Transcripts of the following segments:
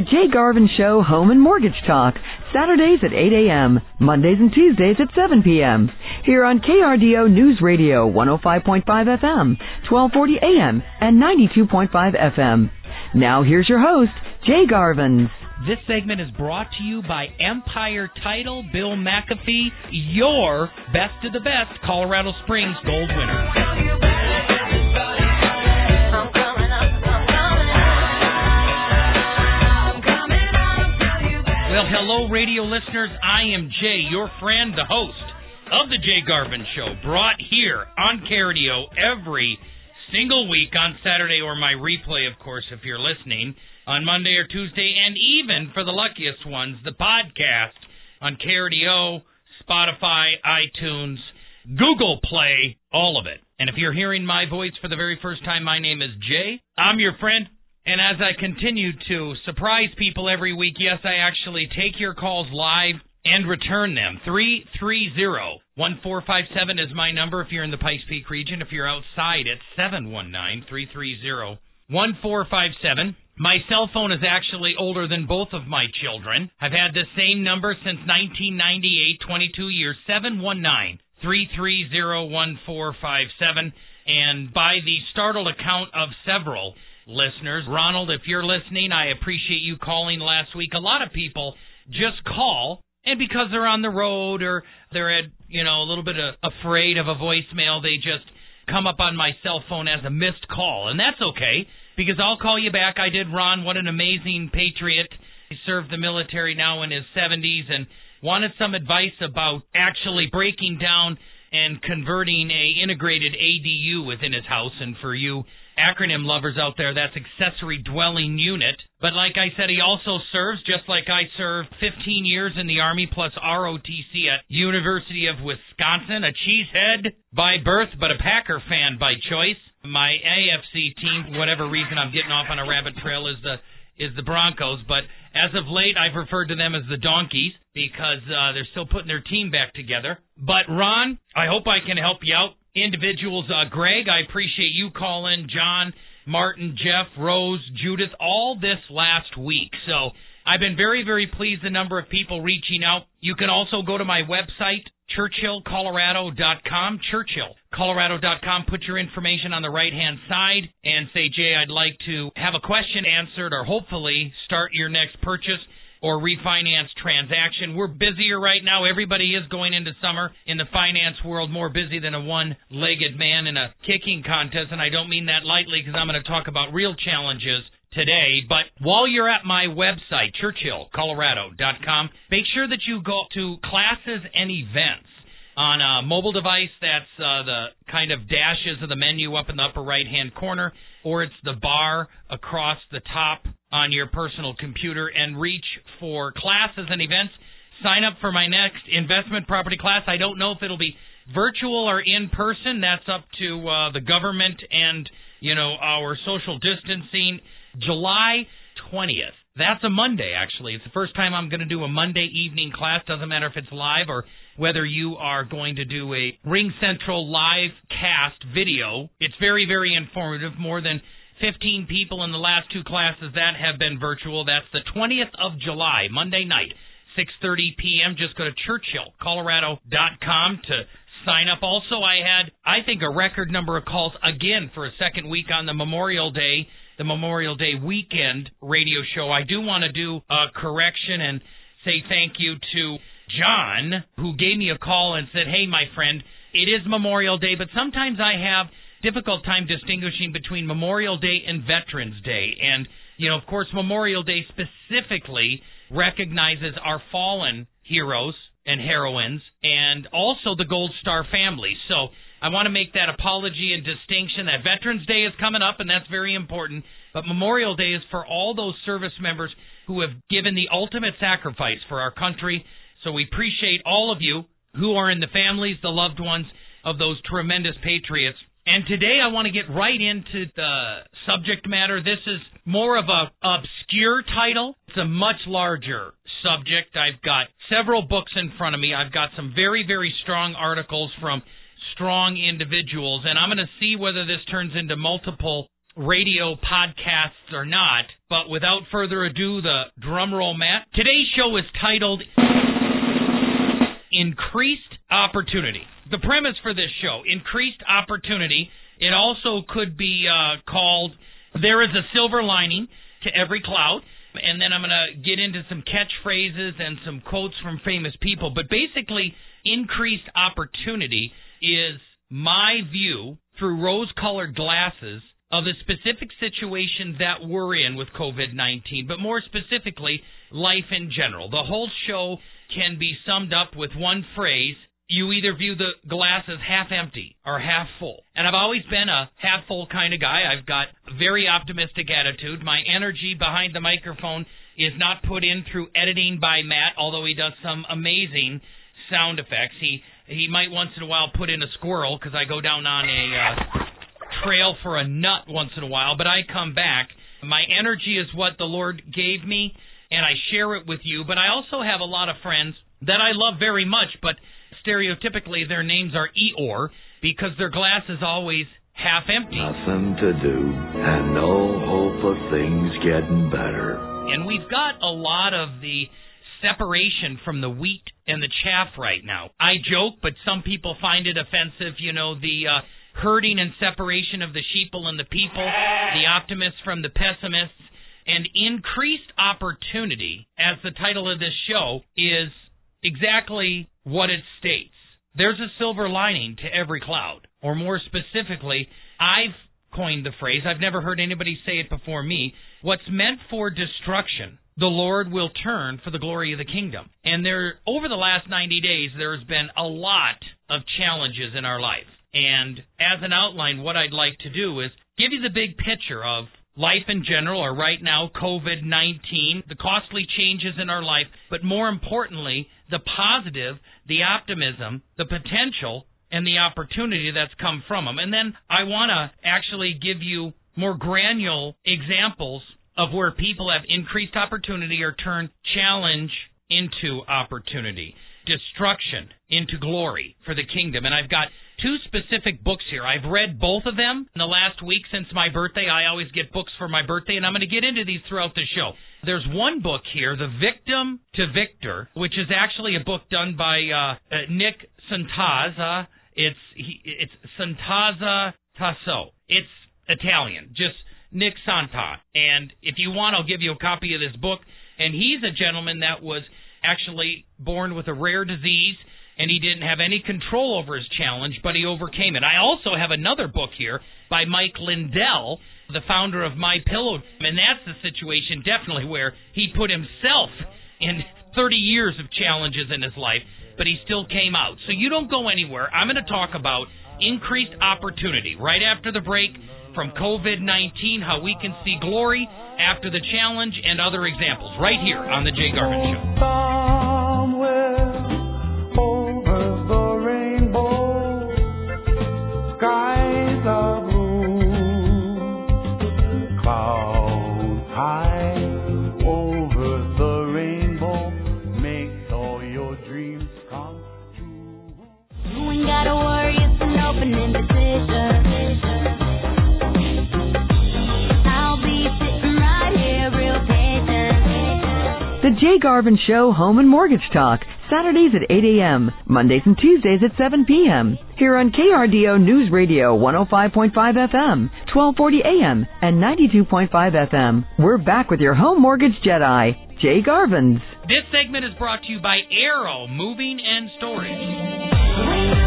The Jay Garvin Show Home and Mortgage Talk, Saturdays at 8 a.m., Mondays and Tuesdays at 7 p.m. Here on KRDO News Radio 105.5 FM, 1240 AM, and 92.5 FM. Now here's your host, Jay Garvin. This segment is brought to you by Empire Title, Bill McAfee, your best of the best Colorado Springs gold winner. Well, hello, radio listeners. I am Jay, your friend, the host of the Jay Garvin Show, brought here on KRDO every single week on Saturday, or my replay, of course, if you're listening, on Monday or Tuesday, and even for the luckiest ones, the podcast on KRDO, Spotify, iTunes, Google Play, all of it. And if you're hearing my voice for the very first time, my name is Jay. I'm your friend, and as I continue to surprise people every week, yes, I actually take your calls live and return them. 330 1457 is my number if you're in the Pikes Peak region. If you're outside, it's 719 330 1457. My cell phone is actually older than both of my children. I've had the same number since 1998, 22 years, 719 330 1457. And by the startled account of several, listeners. Ronald, if you're listening, I appreciate you calling last week. A lot of people just call and because they're on the road or they're at, you know, a little bit of, afraid of a voicemail, they just come up on my cell phone as a missed call. And that's okay because I'll call you back. I did Ron, what an amazing patriot. He served the military now in his 70s and wanted some advice about actually breaking down and converting a integrated ADU within his house and for you acronym lovers out there, that's accessory dwelling unit. But like I said, he also serves, just like I served 15 years in the Army plus ROTC at University of Wisconsin, a cheesehead by birth, but a Packer fan by choice. My AFC team, whatever reason I'm getting off on a rabbit trail, is the is the Broncos, but as of late I've referred to them as the Donkeys because uh, they're still putting their team back together. But Ron, I hope I can help you out individuals. Uh, Greg, I appreciate you calling. John, Martin, Jeff, Rose, Judith, all this last week. So I've been very, very pleased the number of people reaching out. You can also go to my website, churchillcolorado.com, churchillcolorado.com. Put your information on the right hand side and say, Jay, I'd like to have a question answered or hopefully start your next purchase or refinance transaction. We're busier right now. Everybody is going into summer in the finance world more busy than a one legged man in a kicking contest. And I don't mean that lightly because I'm going to talk about real challenges today. But while you're at my website, churchillcolorado.com, make sure that you go to classes and events on a mobile device. That's uh, the kind of dashes of the menu up in the upper right hand corner, or it's the bar across the top on your personal computer and reach for classes and events. Sign up for my next investment property class. I don't know if it'll be virtual or in person. That's up to uh, the government and you know our social distancing. July 20th. That's a Monday, actually. It's the first time I'm going to do a Monday evening class. Doesn't matter if it's live or whether you are going to do a Ring Central live cast video. It's very, very informative. More than 15 people in the last two classes that have been virtual. That's the 20th of July, Monday night, 6:30 p.m. Just go to churchillcolorado.com to sign up. Also, I had I think a record number of calls again for a second week on the Memorial Day, the Memorial Day weekend radio show. I do want to do a correction and say thank you to John who gave me a call and said, "Hey, my friend, it is Memorial Day, but sometimes I have difficult time distinguishing between Memorial Day and Veterans Day. And, you know, of course, Memorial Day specifically recognizes our fallen heroes and heroines and also the Gold Star family. So I want to make that apology and distinction that Veterans Day is coming up, and that's very important. But Memorial Day is for all those service members who have given the ultimate sacrifice for our country. So we appreciate all of you who are in the families, the loved ones of those tremendous patriots and today I want to get right into the subject matter. This is more of a obscure title. It's a much larger subject. I've got several books in front of me. I've got some very, very strong articles from strong individuals, and I'm going to see whether this turns into multiple radio podcasts or not. But without further ado, the drum roll, Matt. Today's show is titled Increased Opportunity. The premise for this show, increased opportunity. It also could be uh, called There is a Silver Lining to Every Cloud and then I'm going to get into some catchphrases and some quotes from famous people. But basically, increased opportunity is my view through rose colored glasses of the specific situation that we're in with COVID 19, but more specifically, life in general. The whole show can be summed up with one phrase you either view the glass as half empty or half full. And I've always been a half full kind of guy. I've got a very optimistic attitude. My energy behind the microphone is not put in through editing by Matt, although he does some amazing sound effects. He he might once in a while put in a squirrel because I go down on a uh, trail for a nut once in a while, but I come back. My energy is what the Lord gave me, and I share it with you. But I also have a lot of friends that I love very much, but stereotypically their names are Eeyore because their glass is always half empty. Nothing to do and no hope of things getting better. And we've got a lot of the separation from the wheat and the chaff right now. I joke, but some people find it offensive, you know, the uh, herding and separation of the sheeple and the people, the optimists from the pessimists, and increased opportunity, as the title of this show, is exactly what it states. There's a silver lining to every cloud. Or more specifically, I've coined the phrase, I've never heard anybody say it before me, what's meant for destruction, the Lord will turn for the glory of the kingdom. And there over the last 90 days there's been a lot of challenges in our life. And as an outline what I'd like to do is give you the big picture of life in general, or right now, COVID 19, the costly changes in our life, but more importantly, the positive, the optimism, the potential, and the opportunity that's come from them. And then I want to actually give you more granular examples of where people have increased opportunity or turned challenge into opportunity, destruction into glory for the kingdom. And I've got two specific books here. I've read both of them in the last week since my birthday. I always get books for my birthday, and I'm going to get into these throughout the show. There's one book here, The Victim to Victor, which is actually a book done by uh, uh, Nick Santaza. It's he, it's Santaza Tasso. It's Italian, just Nick Santa. And if you want, I'll give you a copy of this book. And he's a gentleman that was actually born with a rare disease and he didn't have any control over his challenge, but he overcame it. I also have another book here by Mike Lindell, the founder of My Pillow, and that's the situation definitely where he put himself in 30 years of challenges in his life, but he still came out. So you don't go anywhere. I'm going to talk about increased opportunity right after the break from COVID 19, how we can see glory after the challenge, and other examples right here on The Jay Garvin Show. Garvin Show Home and Mortgage Talk, Saturdays at 8 a.m., Mondays and Tuesdays at 7 p.m. Here on KRDO News Radio 105.5 FM, 1240 a.m., and 92.5 FM. We're back with your home mortgage Jedi, Jay Garvins. This segment is brought to you by Arrow Moving and Storage.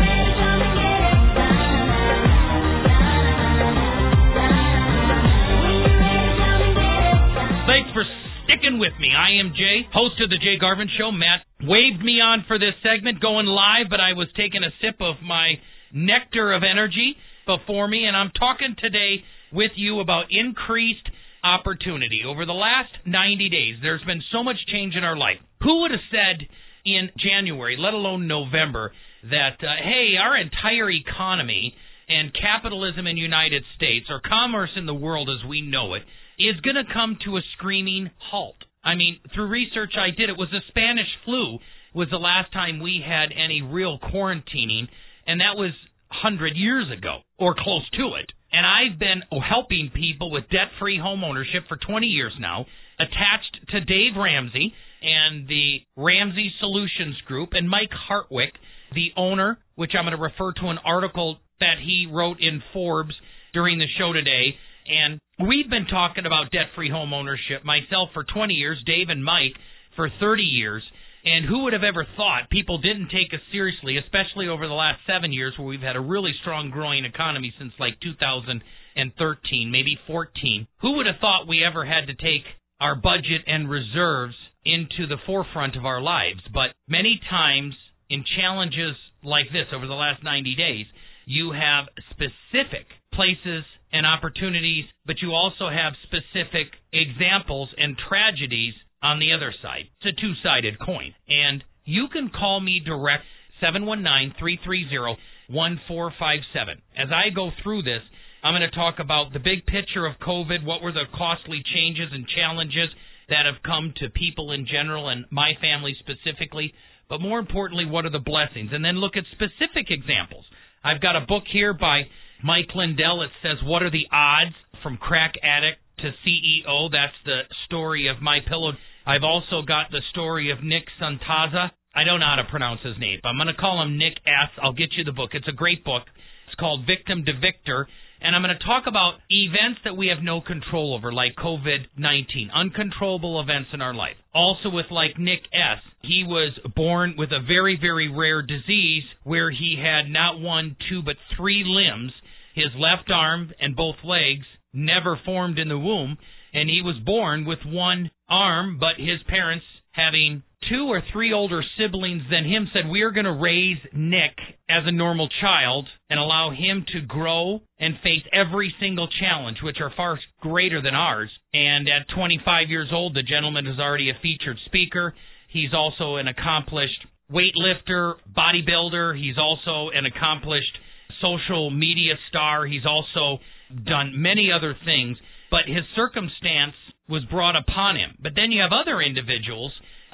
Sticking with me. I am Jay, host of the Jay Garvin Show. Matt waved me on for this segment going live, but I was taking a sip of my nectar of energy before me, and I'm talking today with you about increased opportunity. Over the last 90 days, there's been so much change in our life. Who would have said in January, let alone November, that, uh, hey, our entire economy and capitalism in the United States, or commerce in the world as we know it, is going to come to a screaming halt. I mean, through research I did, it was the Spanish flu was the last time we had any real quarantining, and that was 100 years ago or close to it. And I've been helping people with debt free home ownership for 20 years now, attached to Dave Ramsey and the Ramsey Solutions Group and Mike Hartwick, the owner, which I'm going to refer to an article that he wrote in Forbes during the show today. And we've been talking about debt free home ownership, myself for 20 years, Dave and Mike for 30 years. And who would have ever thought people didn't take us seriously, especially over the last seven years where we've had a really strong growing economy since like 2013, maybe 14. Who would have thought we ever had to take our budget and reserves into the forefront of our lives? But many times in challenges like this over the last 90 days, you have specific places and opportunities, but you also have specific examples and tragedies on the other side. It's a two sided coin. And you can call me direct 719 330 1457. As I go through this, I'm going to talk about the big picture of COVID, what were the costly changes and challenges that have come to people in general and my family specifically, but more importantly, what are the blessings? And then look at specific examples. I've got a book here by Mike Lindell. It says, What are the odds from crack addict to CEO? That's the story of My Pillow. I've also got the story of Nick Santaza. I don't know how to pronounce his name. But I'm going to call him Nick S. I'll get you the book. It's a great book. It's called Victim to Victor. And I'm going to talk about events that we have no control over, like COVID 19, uncontrollable events in our life. Also, with like Nick S., he was born with a very, very rare disease where he had not one, two, but three limbs. His left arm and both legs never formed in the womb, and he was born with one arm, but his parents, having two or three older siblings than him, said, We are going to raise Nick as a normal child and allow him to grow and face every single challenge, which are far greater than ours. And at 25 years old, the gentleman is already a featured speaker. He's also an accomplished weightlifter, bodybuilder. He's also an accomplished social media star. He's also done many other things, but his circumstance was brought upon him. But then you have other individuals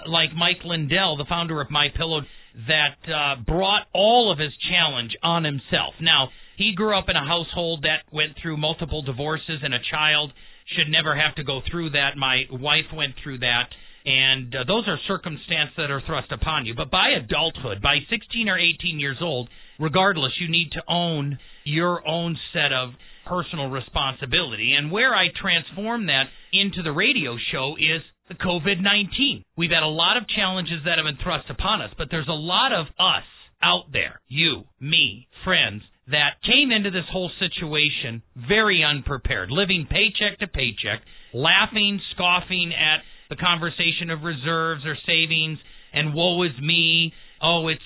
like Mike Lindell, the founder of My Pillow, that uh, brought all of his challenge on himself. Now, he grew up in a household that went through multiple divorces, and a child should never have to go through that. My wife went through that. And uh, those are circumstances that are thrust upon you. But by adulthood, by 16 or 18 years old, regardless, you need to own your own set of personal responsibility. And where I transform that into the radio show is the COVID 19. We've had a lot of challenges that have been thrust upon us, but there's a lot of us out there, you, me, friends, that came into this whole situation very unprepared, living paycheck to paycheck, laughing, scoffing at the conversation of reserves or savings, and woe is me. Oh, it's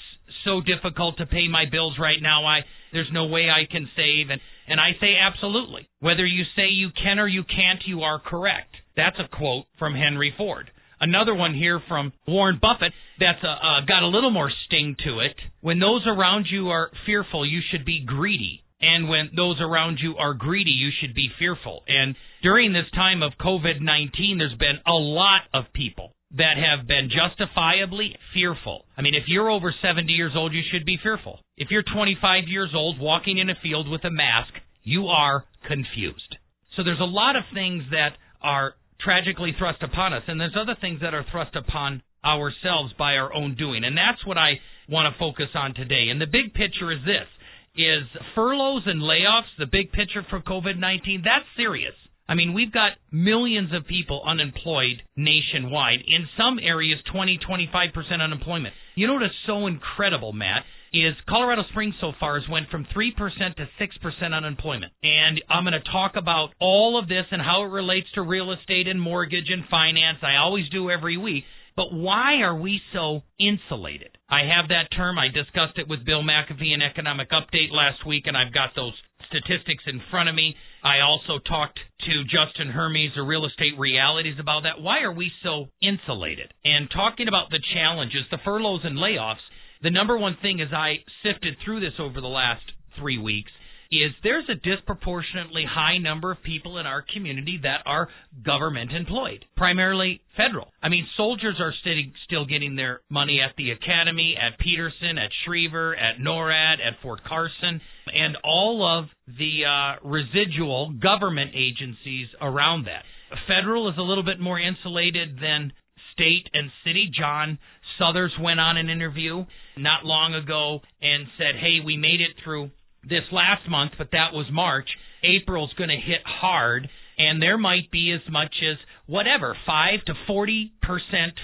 so difficult to pay my bills right now. I there's no way I can save and and I say absolutely. Whether you say you can or you can't, you are correct. That's a quote from Henry Ford. Another one here from Warren Buffett that's a, uh, got a little more sting to it. When those around you are fearful, you should be greedy. And when those around you are greedy, you should be fearful. And during this time of COVID 19, there's been a lot of people that have been justifiably fearful. I mean, if you're over 70 years old, you should be fearful. If you're 25 years old walking in a field with a mask, you are confused. So there's a lot of things that are tragically thrust upon us, and there's other things that are thrust upon ourselves by our own doing. And that's what I want to focus on today. And the big picture is this is furloughs and layoffs, the big picture for COVID-19, that's serious. I mean, we've got millions of people unemployed nationwide. In some areas, 20, 25% unemployment. You know what is so incredible, Matt, is Colorado Springs so far has went from 3% to 6% unemployment. And I'm going to talk about all of this and how it relates to real estate and mortgage and finance. I always do every week. But why are we so insulated? I have that term. I discussed it with Bill McAfee in Economic Update last week, and I've got those statistics in front of me. I also talked to Justin Hermes of Real Estate Realities about that. Why are we so insulated? And talking about the challenges, the furloughs and layoffs, the number one thing as I sifted through this over the last three weeks is there's a disproportionately high number of people in our community that are government employed, primarily federal. I mean, soldiers are still still getting their money at the academy, at Peterson, at Schriever, at NORAD, at Fort Carson, and all of the uh, residual government agencies around that. Federal is a little bit more insulated than state and city. John Suthers went on an interview not long ago and said, hey, we made it through this last month, but that was March. April's going to hit hard, and there might be as much as whatever, 5 to 40%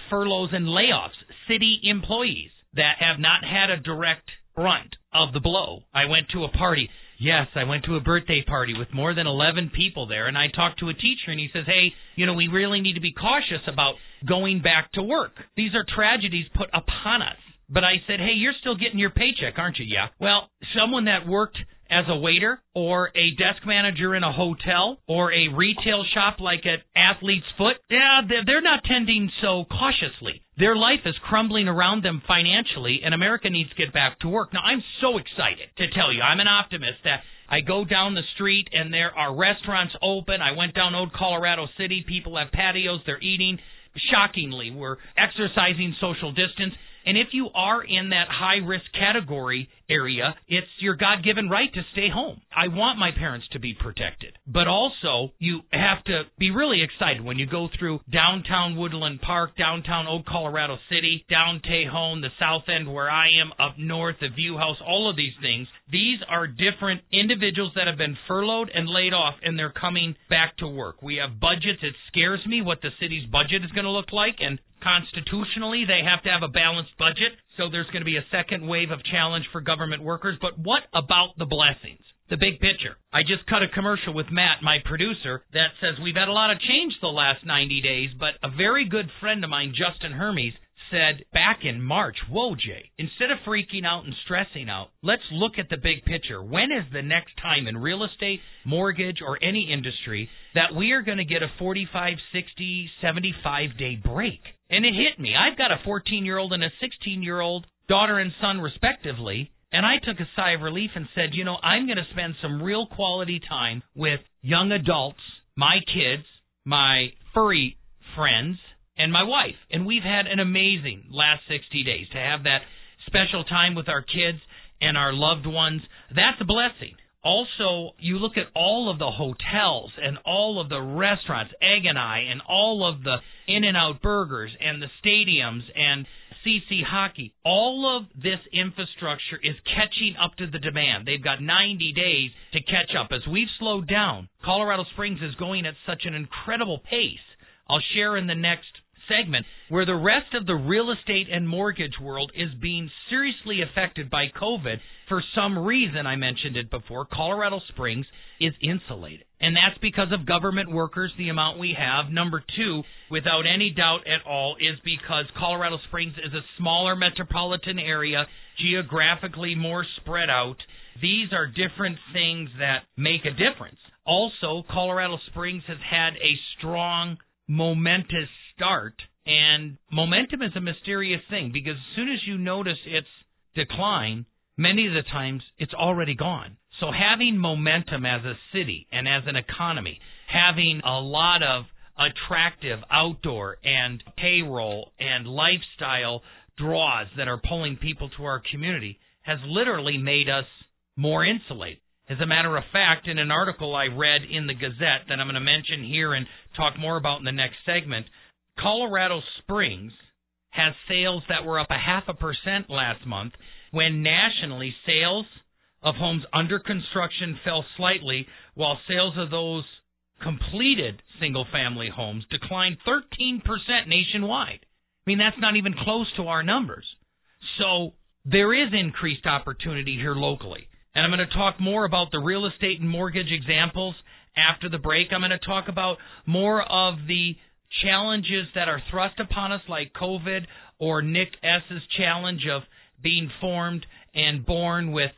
furloughs and layoffs, city employees that have not had a direct brunt of the blow. I went to a party. Yes, I went to a birthday party with more than 11 people there, and I talked to a teacher, and he says, Hey, you know, we really need to be cautious about going back to work. These are tragedies put upon us. But I said, Hey, you're still getting your paycheck, aren't you? Yeah. Well, someone that worked as a waiter or a desk manager in a hotel or a retail shop like at Athlete's Foot, yeah, they're not tending so cautiously. Their life is crumbling around them financially, and America needs to get back to work. Now, I'm so excited to tell you, I'm an optimist that I go down the street and there are restaurants open. I went down Old Colorado City. People have patios. They're eating. Shockingly, we're exercising social distance. And if you are in that high risk category area, it's your God given right to stay home. I want my parents to be protected. But also, you have to be really excited when you go through downtown Woodland Park, downtown Old Colorado City, down Tejon, the south end where I am, up north, the View House, all of these things. These are different individuals that have been furloughed and laid off, and they're coming back to work. We have budgets. It scares me what the city's budget is going to look like, and constitutionally they have to have a balanced budget. So there's going to be a second wave of challenge for government workers. But what about the blessings? The big picture. I just cut a commercial with Matt, my producer, that says we've had a lot of change the last 90 days, but a very good friend of mine, Justin Hermes, said back in March, whoa, Jay, instead of freaking out and stressing out, let's look at the big picture. When is the next time in real estate, mortgage, or any industry that we are going to get a 45, 60, 75 day break? And it hit me. I've got a 14 year old and a 16 year old daughter and son, respectively. And I took a sigh of relief and said, you know, I'm going to spend some real quality time with young adults, my kids, my furry friends, and my wife. And we've had an amazing last 60 days to have that special time with our kids and our loved ones. That's a blessing. Also, you look at all of the hotels and all of the restaurants, Egg and I, and all of the In and Out burgers and the stadiums and CC hockey. All of this infrastructure is catching up to the demand. They've got 90 days to catch up. As we've slowed down, Colorado Springs is going at such an incredible pace. I'll share in the next segment where the rest of the real estate and mortgage world is being seriously affected by COVID. For some reason, I mentioned it before, Colorado Springs is insulated. And that's because of government workers, the amount we have. Number two, without any doubt at all, is because Colorado Springs is a smaller metropolitan area, geographically more spread out. These are different things that make a difference. Also, Colorado Springs has had a strong, momentous start. And momentum is a mysterious thing because as soon as you notice its decline, many of the times it's already gone. So having momentum as a city and as an economy, having a lot of attractive outdoor and payroll and lifestyle draws that are pulling people to our community has literally made us more insulated. As a matter of fact, in an article I read in the Gazette that I'm going to mention here and talk more about in the next segment, Colorado Springs has sales that were up a half a percent last month, when nationally sales of homes under construction fell slightly, while sales of those completed single family homes declined 13% nationwide. I mean, that's not even close to our numbers. So there is increased opportunity here locally. And I'm going to talk more about the real estate and mortgage examples after the break. I'm going to talk about more of the challenges that are thrust upon us, like COVID or Nick S.'s challenge of being formed and born with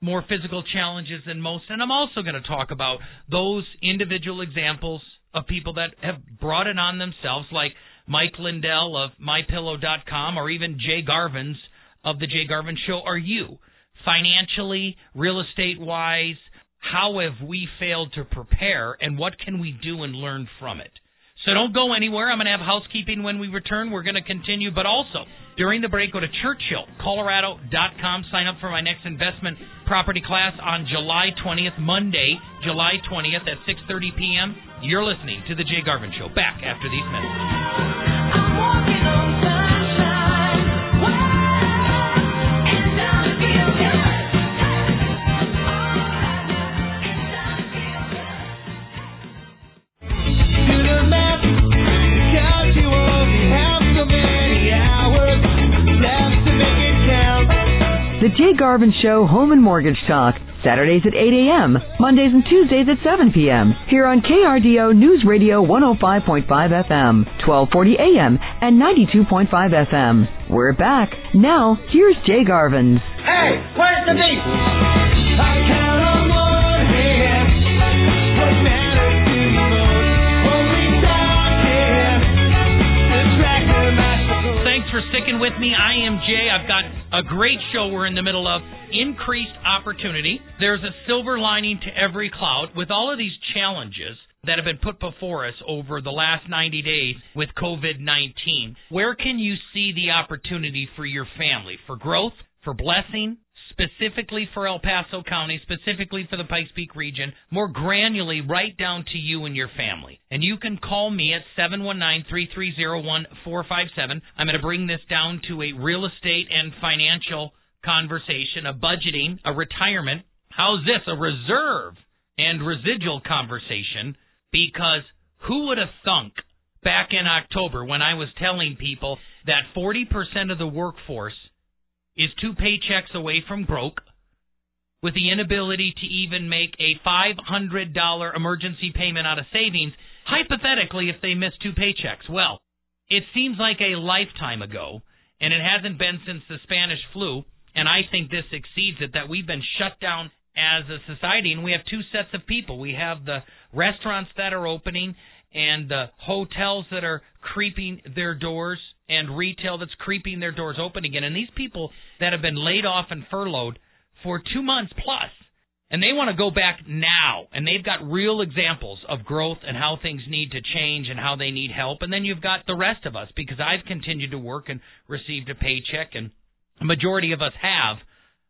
more physical challenges than most. And I'm also going to talk about those individual examples of people that have brought it on themselves, like Mike Lindell of MyPillow.com or even Jay Garvin's of The Jay Garvin Show. Are you financially, real estate wise? How have we failed to prepare, and what can we do and learn from it? So don't go anywhere. I'm going to have housekeeping when we return. We're going to continue, but also during the break, go to churchillcolorado.com. Sign up for my next investment property class on July 20th, Monday, July 20th at 6:30 p.m. You're listening to the Jay Garvin Show. Back after these messages. Garvin Show Home and Mortgage Talk. Saturdays at 8 a.m., Mondays and Tuesdays at 7 p.m. Here on KRDO News Radio 105.5 FM, 1240 a.m., and 92.5 FM. We're back. Now, here's Jay Garvin's. Hey, where's the beat? Sticking with me. I am Jay. I've got a great show we're in the middle of. Increased opportunity. There's a silver lining to every cloud. With all of these challenges that have been put before us over the last 90 days with COVID 19, where can you see the opportunity for your family? For growth? For blessing? Specifically for El Paso County, specifically for the Pikes Peak region, more granularly right down to you and your family. And you can call me at 719-330-1457. I'm going to bring this down to a real estate and financial conversation, a budgeting, a retirement. How's this? A reserve and residual conversation because who would have thunk back in October when I was telling people that 40% of the workforce is two paychecks away from broke with the inability to even make a $500 emergency payment out of savings, hypothetically, if they miss two paychecks. Well, it seems like a lifetime ago, and it hasn't been since the Spanish flu, and I think this exceeds it, that we've been shut down as a society, and we have two sets of people. We have the restaurants that are opening and the hotels that are creeping their doors and retail that's creeping their doors open again. And these people that have been laid off and furloughed for two months plus, and they want to go back now, and they've got real examples of growth and how things need to change and how they need help. And then you've got the rest of us because I've continued to work and received a paycheck, and a majority of us have.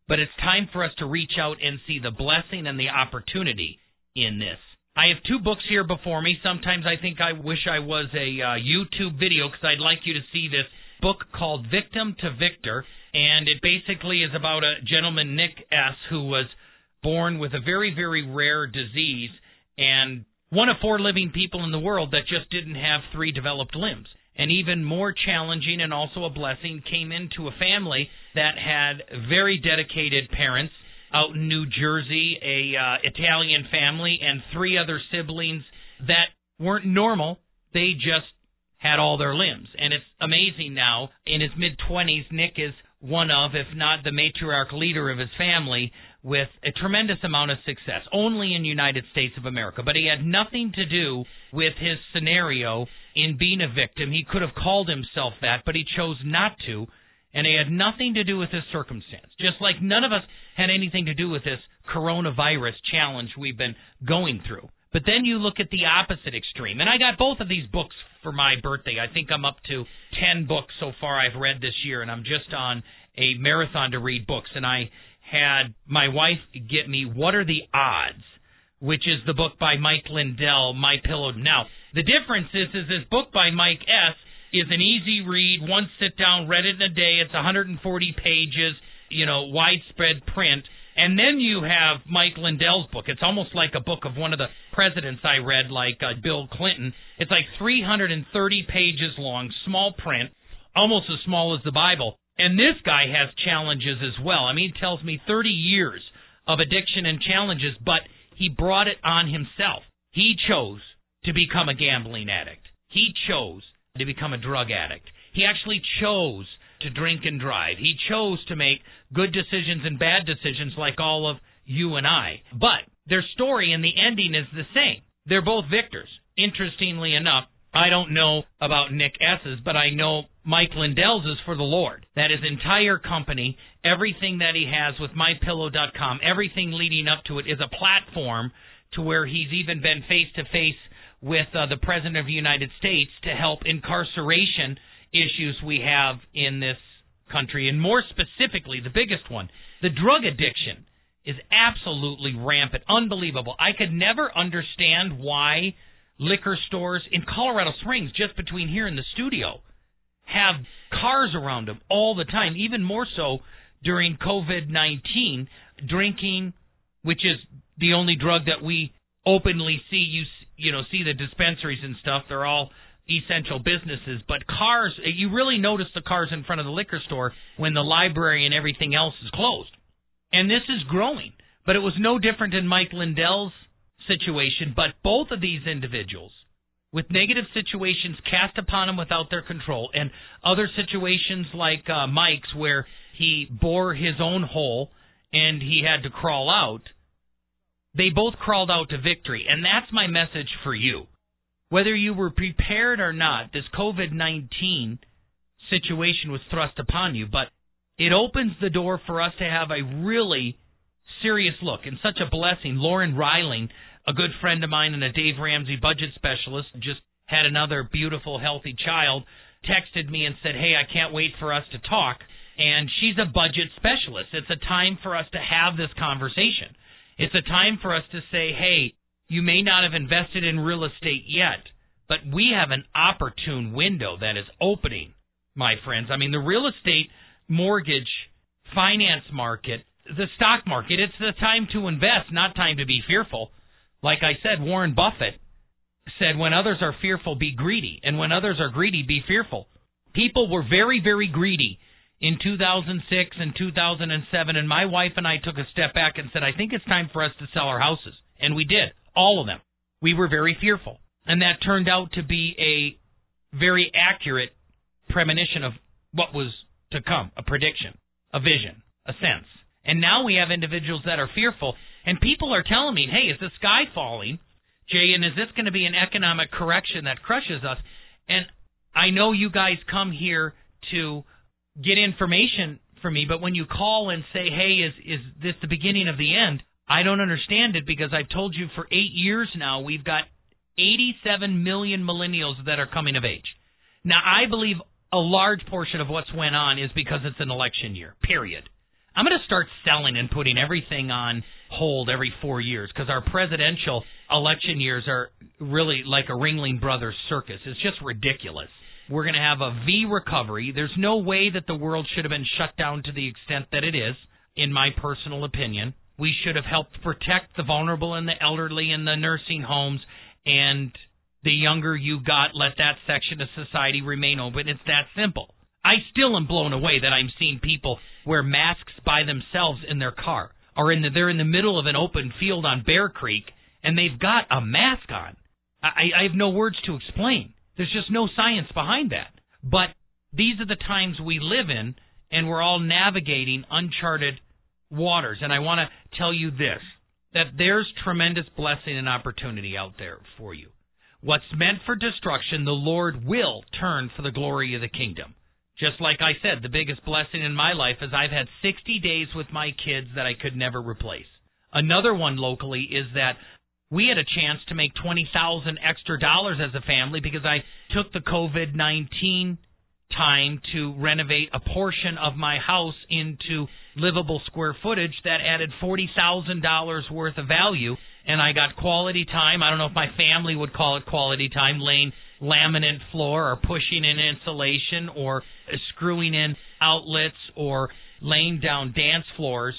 But it's time for us to reach out and see the blessing and the opportunity in this. I have two books here before me. Sometimes I think I wish I was a uh, YouTube video because I'd like you to see this book called Victim to Victor. And it basically is about a gentleman, Nick S., who was born with a very, very rare disease and one of four living people in the world that just didn't have three developed limbs. And even more challenging and also a blessing came into a family that had very dedicated parents out in New Jersey, a uh, Italian family, and three other siblings that weren't normal. They just had all their limbs, and it's amazing now. In his mid twenties, Nick is one of, if not the matriarch leader of his family, with a tremendous amount of success, only in United States of America. But he had nothing to do with his scenario in being a victim. He could have called himself that, but he chose not to and it had nothing to do with this circumstance. Just like none of us had anything to do with this coronavirus challenge we've been going through. But then you look at the opposite extreme. And I got both of these books for my birthday. I think I'm up to 10 books so far I've read this year, and I'm just on a marathon to read books. And I had my wife get me What Are the Odds? which is the book by Mike Lindell, My Pillow. Now, the difference is, is this book by Mike S is an easy read, one sit down, read it in a day. It's 140 pages, you know, widespread print. And then you have Mike Lindell's book. It's almost like a book of one of the presidents I read, like uh, Bill Clinton. It's like 330 pages long, small print, almost as small as the Bible. And this guy has challenges as well. I mean, he tells me 30 years of addiction and challenges, but he brought it on himself. He chose to become a gambling addict. He chose to become a drug addict. He actually chose to drink and drive. He chose to make good decisions and bad decisions like all of you and I. But their story and the ending is the same. They're both victors. Interestingly enough, I don't know about Nick S's, but I know Mike Lindell's is for the Lord. That his entire company, everything that he has with MyPillow.com, everything leading up to it is a platform to where he's even been face to face with uh, the President of the United States to help incarceration issues we have in this country, and more specifically, the biggest one, the drug addiction is absolutely rampant, unbelievable. I could never understand why liquor stores in Colorado Springs, just between here and the studio, have cars around them all the time, even more so during COVID 19. Drinking, which is the only drug that we openly see, you, you know, see the dispensaries and stuff, they're all essential businesses. But cars, you really notice the cars in front of the liquor store when the library and everything else is closed. And this is growing. But it was no different in Mike Lindell's situation. But both of these individuals, with negative situations cast upon them without their control, and other situations like uh, Mike's where he bore his own hole and he had to crawl out, they both crawled out to victory. And that's my message for you. Whether you were prepared or not, this COVID 19 situation was thrust upon you, but it opens the door for us to have a really serious look and such a blessing. Lauren Reiling, a good friend of mine and a Dave Ramsey budget specialist, just had another beautiful, healthy child, texted me and said, Hey, I can't wait for us to talk. And she's a budget specialist. It's a time for us to have this conversation. It's a time for us to say, Hey, you may not have invested in real estate yet, but we have an opportune window that is opening, my friends. I mean, the real estate mortgage finance market, the stock market. It's the time to invest, not time to be fearful. Like I said, Warren Buffett said, when others are fearful, be greedy. And when others are greedy, be fearful. People were very, very greedy in 2006 and 2007. And my wife and I took a step back and said, I think it's time for us to sell our houses. And we did, all of them. We were very fearful. And that turned out to be a very accurate premonition of what was to come, a prediction, a vision, a sense. And now we have individuals that are fearful, and people are telling me, hey, is the sky falling? Jay, and is this going to be an economic correction that crushes us? And I know you guys come here to get information from me, but when you call and say, hey, is, is this the beginning of the end? I don't understand it because I've told you for eight years now we've got 87 million millennials that are coming of age. Now, I believe a large portion of what's went on is because it's an election year. Period. I'm going to start selling and putting everything on hold every four years because our presidential election years are really like a Ringling Brothers circus. It's just ridiculous. We're going to have a V recovery. There's no way that the world should have been shut down to the extent that it is, in my personal opinion. We should have helped protect the vulnerable and the elderly in the nursing homes and the younger you got, let that section of society remain open. It's that simple. I still am blown away that I'm seeing people wear masks by themselves in their car, or in the, they're in the middle of an open field on Bear Creek and they've got a mask on. I, I have no words to explain. There's just no science behind that. But these are the times we live in, and we're all navigating uncharted waters. And I want to tell you this that there's tremendous blessing and opportunity out there for you. What's meant for destruction, the Lord will turn for the glory of the kingdom. Just like I said, the biggest blessing in my life is I've had 60 days with my kids that I could never replace. Another one locally is that we had a chance to make 20,000 extra dollars as a family because I took the COVID-19 time to renovate a portion of my house into livable square footage that added $40,000 worth of value and I got quality time. I don't know if my family would call it quality time, laying laminate floor or pushing in insulation or screwing in outlets or laying down dance floors.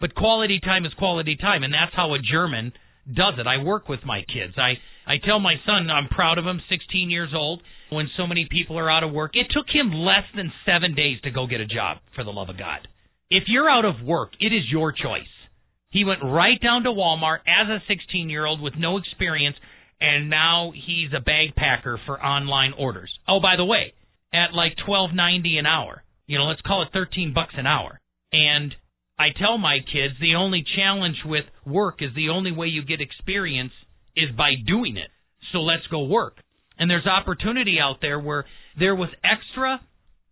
But quality time is quality time, and that's how a German does it. I work with my kids. I I tell my son I'm proud of him, 16 years old. When so many people are out of work, it took him less than seven days to go get a job. For the love of God, if you're out of work, it is your choice. He went right down to Walmart as a 16 year old with no experience, and now he's a bag packer for online orders. Oh, by the way, at like 12.90 an hour. You know, let's call it 13 bucks an hour. And I tell my kids the only challenge with work is the only way you get experience is by doing it. So let's go work. And there's opportunity out there where there was extra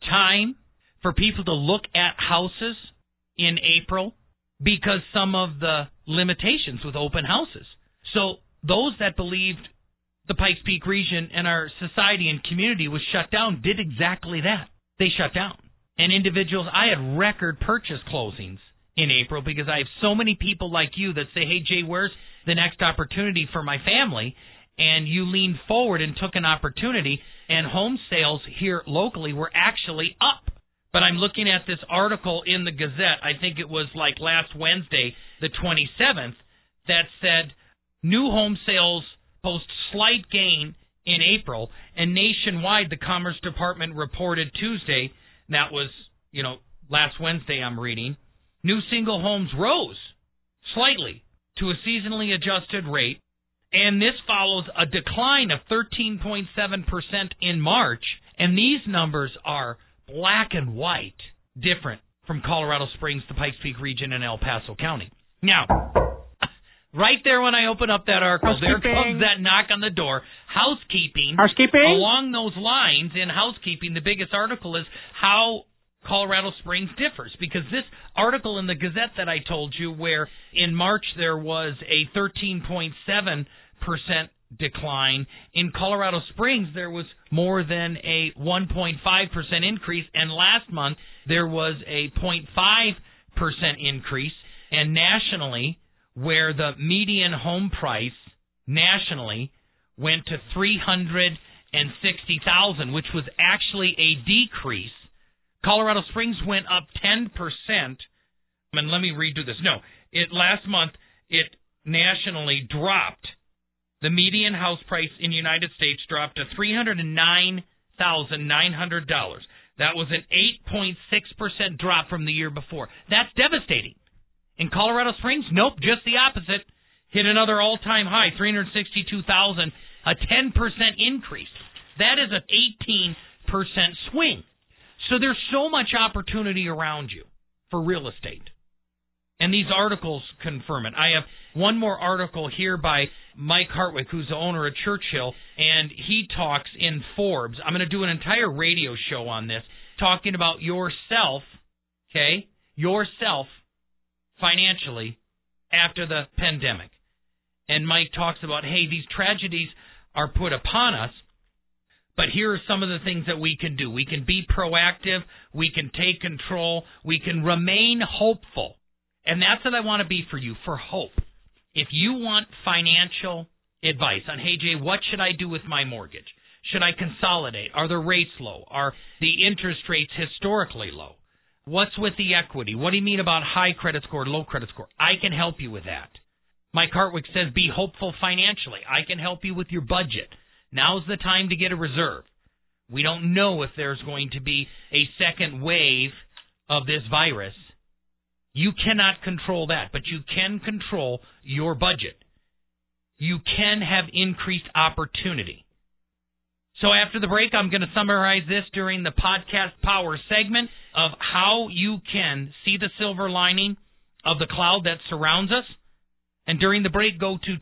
time for people to look at houses in April because some of the limitations with open houses. So those that believed the Pikes Peak region and our society and community was shut down did exactly that. They shut down. And individuals, I had record purchase closings in April because I have so many people like you that say, hey, Jay, where's the next opportunity for my family? And you leaned forward and took an opportunity, and home sales here locally were actually up. But I'm looking at this article in the Gazette, I think it was like last Wednesday, the 27th, that said new home sales post slight gain in April, and nationwide, the Commerce Department reported Tuesday, that was, you know, last Wednesday I'm reading, new single homes rose slightly to a seasonally adjusted rate, and this follows a decline of 13.7% in March, and these numbers are black and white different from Colorado Springs to Pikes Peak region and El Paso County. Now, right there when I open up that article, there comes that knock on the door. Housekeeping. Housekeeping. Along those lines, in housekeeping, the biggest article is how Colorado Springs differs because this article in the Gazette that I told you, where in March there was a 13.7 percent decline. In Colorado Springs, there was more than a 1.5% increase, and last month there was a 0.5% increase. And nationally, where the median home price nationally went to 360,000, which was actually a decrease. Colorado Springs went up 10%. And let me redo this. No, it last month it nationally dropped the median house price in the United States dropped to $309,900. That was an 8.6% drop from the year before. That's devastating. In Colorado Springs, nope, just the opposite. Hit another all-time high, 362,000, a 10% increase. That is an 18% swing. So there's so much opportunity around you for real estate. And these articles confirm it. I have one more article here by Mike Hartwick, who's the owner of Churchill, and he talks in Forbes. I'm going to do an entire radio show on this, talking about yourself, okay, yourself financially after the pandemic. And Mike talks about, hey, these tragedies are put upon us, but here are some of the things that we can do. We can be proactive, we can take control, we can remain hopeful. And that's what I want to be for you, for hope. If you want financial advice on, hey, Jay, what should I do with my mortgage? Should I consolidate? Are the rates low? Are the interest rates historically low? What's with the equity? What do you mean about high credit score, low credit score? I can help you with that. Mike Hartwick says be hopeful financially. I can help you with your budget. Now's the time to get a reserve. We don't know if there's going to be a second wave of this virus. You cannot control that, but you can control your budget. You can have increased opportunity. So after the break, I'm going to summarize this during the podcast power segment of how you can see the silver lining of the cloud that surrounds us. And during the break, go to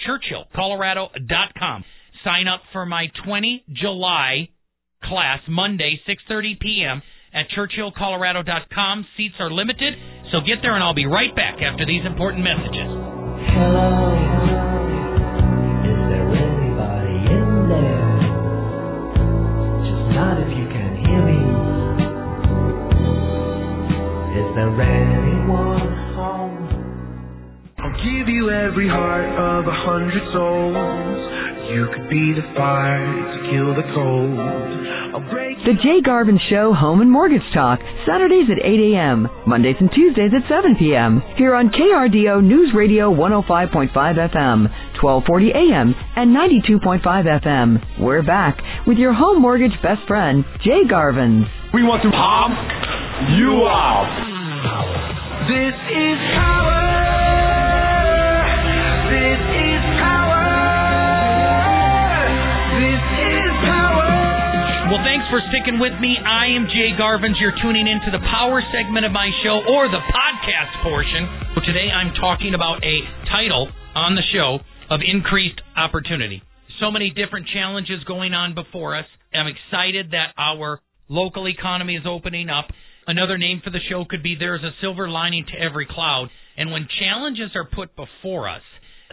churchillcolorado.com. Sign up for my 20 July class, Monday, 6.30 p.m at churchillcolorado.com. Seats are limited, so get there and I'll be right back after these important messages. Hello, is there anybody in there? Just not if you can hear me. Is there anyone home? I'll give you every heart of a hundred souls. You could be the fire to kill the cold. The Jay Garvin Show Home and Mortgage Talk, Saturdays at 8 a.m., Mondays and Tuesdays at 7 p.m. Here on KRDO News Radio 105.5 FM, 1240 a.m., and 92.5 FM. We're back with your home mortgage best friend, Jay Garvin. We want to pump you out. This is power. Well, thanks for sticking with me. I am Jay Garvins. You're tuning into the power segment of my show or the podcast portion. So today I'm talking about a title on the show of increased opportunity. So many different challenges going on before us. I'm excited that our local economy is opening up. Another name for the show could be There's a Silver Lining to Every Cloud. And when challenges are put before us,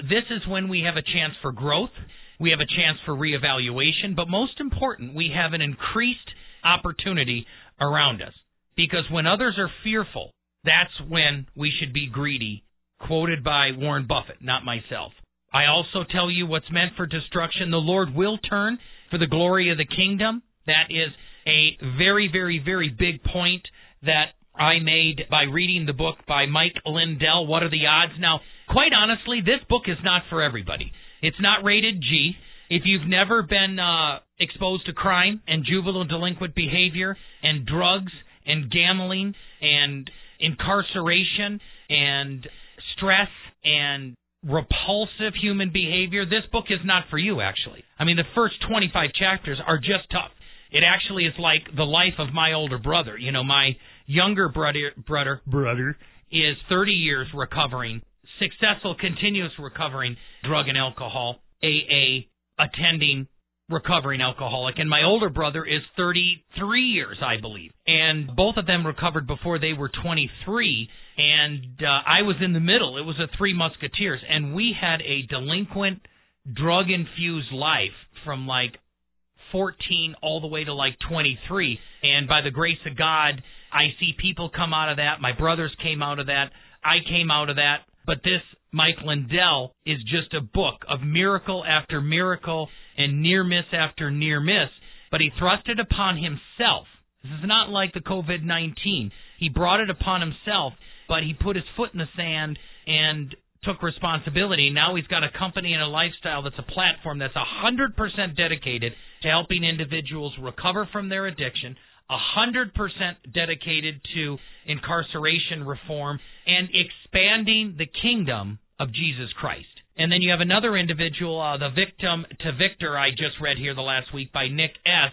this is when we have a chance for growth we have a chance for reevaluation, but most important, we have an increased opportunity around us. Because when others are fearful, that's when we should be greedy, quoted by Warren Buffett, not myself. I also tell you what's meant for destruction, the Lord will turn for the glory of the kingdom. That is a very, very, very big point that I made by reading the book by Mike Lindell, What Are the Odds? Now, quite honestly, this book is not for everybody. It's not rated G. If you've never been uh, exposed to crime and juvenile delinquent behavior and drugs and gambling and incarceration and stress and repulsive human behavior, this book is not for you, actually. I mean, the first 25 chapters are just tough. It actually is like the life of my older brother. You know, my younger brother, brother, brother is 30 years recovering, successful, continuous recovering drug and alcohol, AA, attending recovering alcoholic, and my older brother is 33 years, I believe. And both of them recovered before they were 23, and uh, I was in the middle. It was a Three Musketeers, and we had a delinquent, drug infused life from like 14 all the way to like 23. And by the grace of God, I see people come out of that. My brothers came out of that. I came out of that. But this Mike Lindell is just a book of miracle after miracle and near miss after near miss. But he thrust it upon himself. This is not like the COVID 19. He brought it upon himself, but he put his foot in the sand and took responsibility. Now he's got a company and a lifestyle that's a platform that's 100% dedicated to helping individuals recover from their addiction, 100% dedicated to incarceration reform, and expanding the kingdom of Jesus Christ. And then you have another individual, uh, the victim to Victor, I just read here the last week by Nick S.,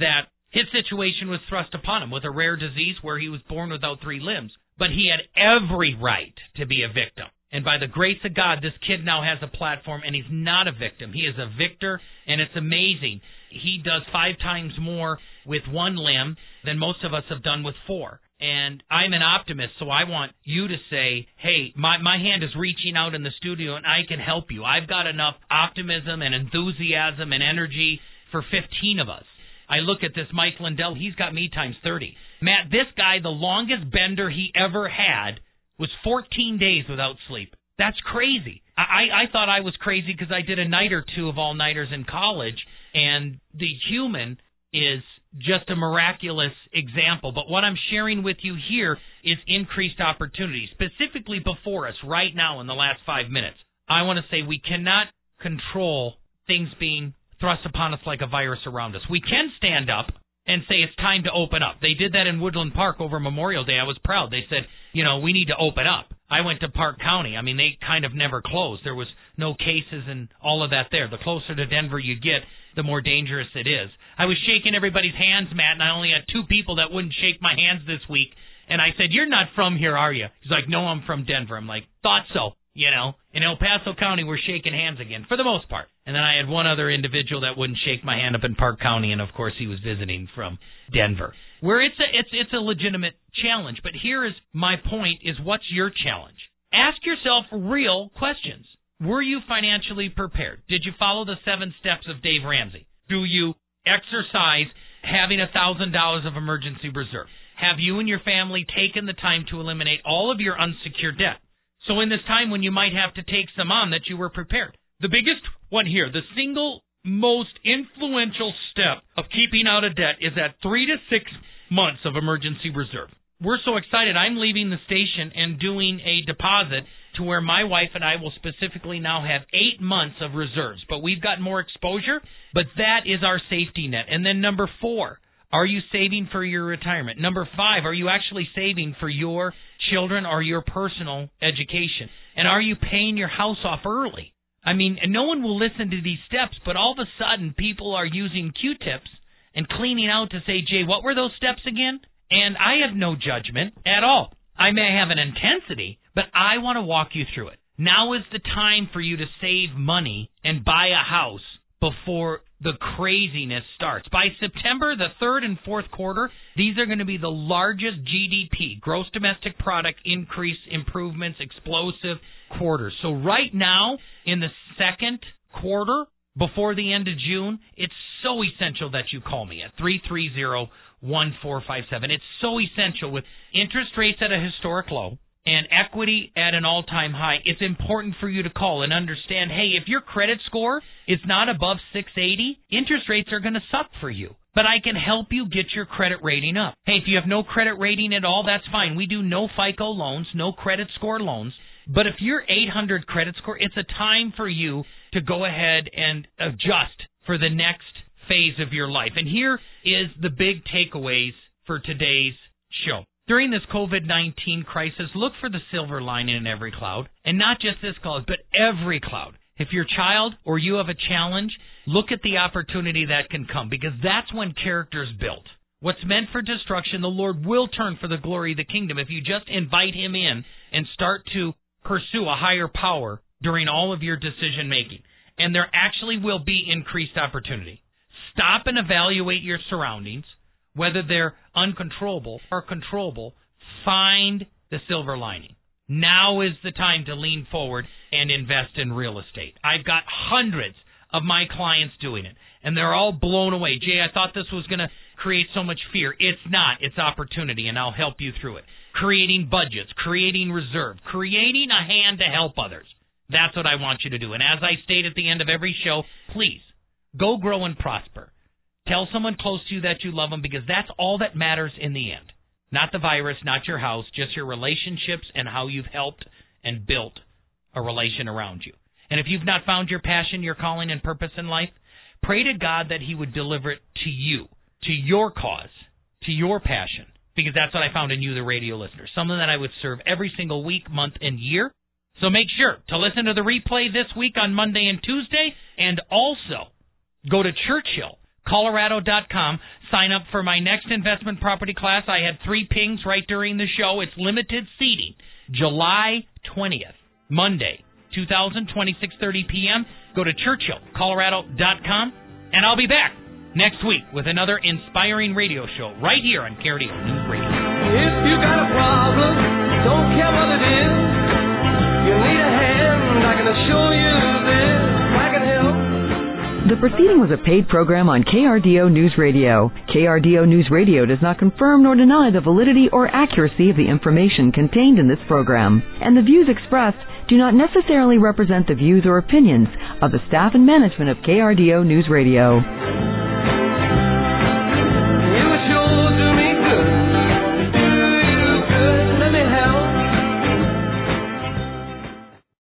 that his situation was thrust upon him with a rare disease where he was born without three limbs. But he had every right to be a victim. And by the grace of God, this kid now has a platform and he's not a victim. He is a victor, and it's amazing. He does five times more with one limb than most of us have done with four. And I'm an optimist, so I want you to say, hey, my, my hand is reaching out in the studio and I can help you. I've got enough optimism and enthusiasm and energy for 15 of us. I look at this Mike Lindell, he's got me times 30. Matt, this guy, the longest bender he ever had was 14 days without sleep. That's crazy. I, I thought I was crazy because I did a night or two of all nighters in college, and the human is just a miraculous example. But what I'm sharing with you here is increased opportunity, specifically before us right now in the last five minutes. I want to say we cannot control things being thrust upon us like a virus around us. We can stand up and say it's time to open up. They did that in Woodland Park over Memorial Day. I was proud. They said, you know, we need to open up. I went to Park County. I mean, they kind of never closed. There was no cases and all of that there. The closer to Denver you get, the more dangerous it is. I was shaking everybody's hands, Matt, and I only had two people that wouldn't shake my hands this week. And I said, "You're not from here, are you?" He's like, "No, I'm from Denver." I'm like, "Thought so." You know, in El Paso County, we're shaking hands again for the most part. And then I had one other individual that wouldn't shake my hand up in Park County, and of course he was visiting from Denver, where it's a it's it's a legitimate challenge. But here is my point: is what's your challenge? Ask yourself real questions. Were you financially prepared? Did you follow the seven steps of Dave Ramsey? Do you exercise having a thousand dollars of emergency reserve? Have you and your family taken the time to eliminate all of your unsecured debt? So in this time when you might have to take some on that you were prepared. The biggest one here, the single most influential step of keeping out of debt is that three to six months of emergency reserve. We're so excited. I'm leaving the station and doing a deposit to where my wife and I will specifically now have eight months of reserves. But we've got more exposure, but that is our safety net. And then number four, are you saving for your retirement? Number five, are you actually saving for your children or your personal education? And are you paying your house off early? I mean, no one will listen to these steps, but all of a sudden people are using Q-tips and cleaning out to say, Jay, what were those steps again? And I have no judgment at all. I may have an intensity, but I want to walk you through it. Now is the time for you to save money and buy a house before the craziness starts. By September, the third and fourth quarter, these are going to be the largest GDP, gross domestic product increase improvements, explosive quarters. So right now, in the second quarter, before the end of June, it's so essential that you call me at 330 1457. It's so essential with interest rates at a historic low and equity at an all time high. It's important for you to call and understand hey, if your credit score is not above 680, interest rates are going to suck for you. But I can help you get your credit rating up. Hey, if you have no credit rating at all, that's fine. We do no FICO loans, no credit score loans. But if you're 800 credit score, it's a time for you to go ahead and adjust for the next phase of your life. And here is the big takeaways for today's show. During this COVID 19 crisis, look for the silver lining in every cloud. And not just this cloud, but every cloud. If your child or you have a challenge, look at the opportunity that can come because that's when character is built. What's meant for destruction, the Lord will turn for the glory of the kingdom if you just invite Him in and start to pursue a higher power during all of your decision making. And there actually will be increased opportunity. Stop and evaluate your surroundings, whether they're uncontrollable or controllable. Find the silver lining. Now is the time to lean forward and invest in real estate. I've got hundreds of my clients doing it, and they're all blown away. Jay, I thought this was going to create so much fear. It's not. It's opportunity, and I'll help you through it. Creating budgets, creating reserve, creating a hand to help others. That's what I want you to do. And as I state at the end of every show, please go grow and prosper. Tell someone close to you that you love them because that's all that matters in the end. Not the virus, not your house, just your relationships and how you've helped and built a relation around you. And if you've not found your passion, your calling, and purpose in life, pray to God that He would deliver it to you, to your cause, to your passion, because that's what I found in you, the radio listener. Something that I would serve every single week, month, and year. So make sure to listen to the replay this week on Monday and Tuesday, and also go to Churchill Colorado.com. Sign up for my next investment property class. I had three pings right during the show. It's limited seating. July 20th, Monday, 2020, 6.30 p.m. Go to churchillcolorado.com, and I'll be back next week with another inspiring radio show right here on KRDO News Radio. If you got a problem, don't care what it is. You need a hand, I can assure you The proceeding was a paid program on KRDO News Radio. KRDO News Radio does not confirm nor deny the validity or accuracy of the information contained in this program, and the views expressed do not necessarily represent the views or opinions of the staff and management of KRDO News Radio.